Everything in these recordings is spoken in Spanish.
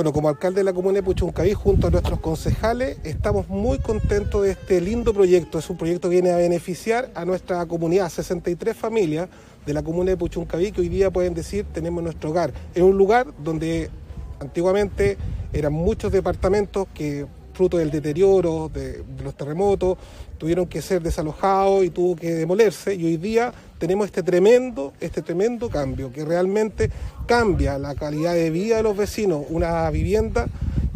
Bueno, como alcalde de la comuna de Puchuncaví, junto a nuestros concejales, estamos muy contentos de este lindo proyecto. Es un proyecto que viene a beneficiar a nuestra comunidad, 63 familias de la comuna de Puchuncaví, que hoy día pueden decir tenemos nuestro hogar. Es un lugar donde antiguamente eran muchos departamentos que fruto del deterioro, de, los terremotos, tuvieron que ser desalojados y tuvo que demolerse y hoy día tenemos este tremendo, este tremendo cambio que realmente cambia la calidad de vida de los vecinos, una vivienda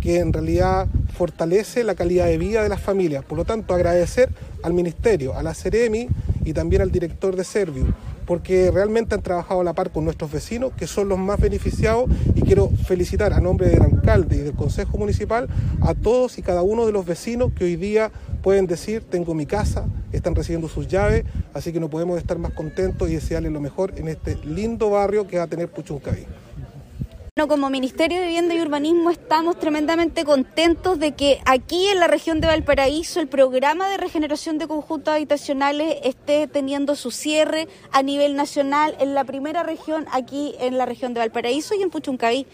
que en realidad fortalece la calidad de vida de las familias. Por lo tanto, agradecer al Ministerio, a la Ceremi y también al director de Servio porque realmente han trabajado a la par con nuestros vecinos, que son los más beneficiados, y quiero felicitar a nombre del alcalde y del Consejo Municipal a todos y cada uno de los vecinos que hoy día pueden decir, tengo mi casa, están recibiendo sus llaves, así que no podemos estar más contentos y desearles lo mejor en este lindo barrio que va a tener Puchuncaví. Bueno, como Ministerio de Vivienda y Urbanismo estamos tremendamente contentos de que aquí en la región de Valparaíso el programa de regeneración de conjuntos habitacionales esté teniendo su cierre a nivel nacional en la primera región aquí en la región de Valparaíso y en Puchuncaví.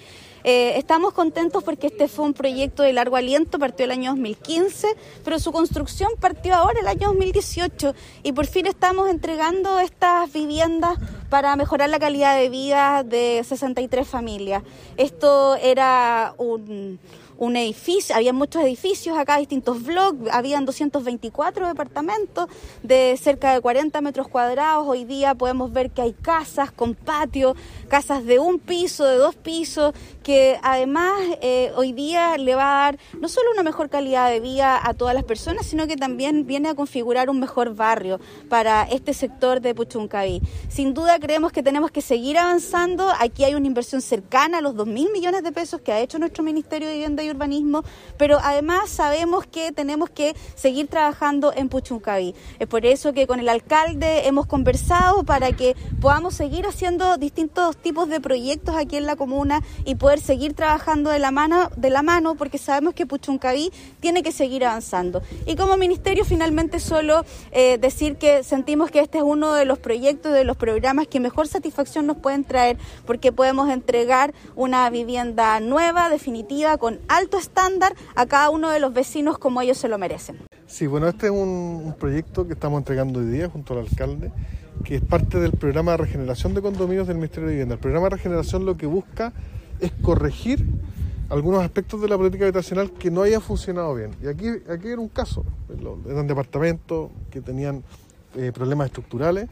Eh, estamos contentos porque este fue un proyecto de largo aliento, partió el año 2015, pero su construcción partió ahora el año 2018 y por fin estamos entregando estas viviendas para mejorar la calidad de vida de 63 familias. Esto era un un edificio, había muchos edificios acá, distintos blogs, habían 224 departamentos de cerca de 40 metros cuadrados. Hoy día podemos ver que hay casas con patio, casas de un piso, de dos pisos, que además eh, hoy día le va a dar no solo una mejor calidad de vida a todas las personas, sino que también viene a configurar un mejor barrio para este sector de Puchuncaví. Sin duda creemos que tenemos que seguir avanzando. Aquí hay una inversión cercana a los 2 mil millones de pesos que ha hecho nuestro Ministerio de Vivienda y urbanismo, pero además sabemos que tenemos que seguir trabajando en Puchuncaví. Es por eso que con el alcalde hemos conversado para que podamos seguir haciendo distintos tipos de proyectos aquí en la comuna y poder seguir trabajando de la mano, de la mano porque sabemos que Puchuncaví tiene que seguir avanzando. Y como ministerio finalmente solo eh, decir que sentimos que este es uno de los proyectos, de los programas que mejor satisfacción nos pueden traer porque podemos entregar una vivienda nueva, definitiva, con alto estándar a cada uno de los vecinos como ellos se lo merecen. Sí, bueno, este es un, proyecto que estamos entregando hoy día junto al alcalde, que es parte del programa de regeneración de condominios del Ministerio de Vivienda. El programa de regeneración lo que busca es corregir algunos aspectos de la política habitacional que no hayan funcionado bien. Y aquí, aquí era un caso, eran departamentos que tenían eh, problemas estructurales,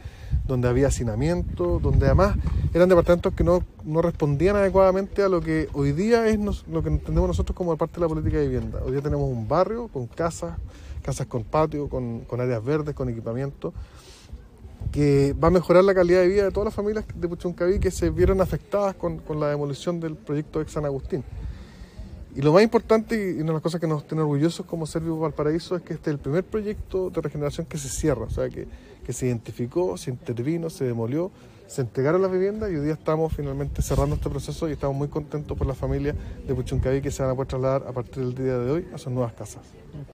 donde había hacinamiento, donde además eran departamentos que no, no, respondían adecuadamente a lo que hoy día es lo que entendemos nosotros como parte de la política de vivienda. Hoy día tenemos un barrio con casas, casas con patio, con, con áreas verdes, con equipamiento, que va a mejorar la calidad de vida de todas las familias de Puchuncaví que se vieron afectadas con, con la demolición del proyecto de San Agustín. Y lo más importante y una de las cosas que nos tiene orgullosos como Servio Valparaíso es que este es el primer proyecto de regeneración que se cierra, o sea, que, que se identificó, se intervino, se demolió, se entregaron las viviendas y hoy día estamos finalmente cerrando este proceso y estamos muy contentos por las familias de Puchuncaví que se van a poder trasladar a partir del día de hoy a sus nuevas casas.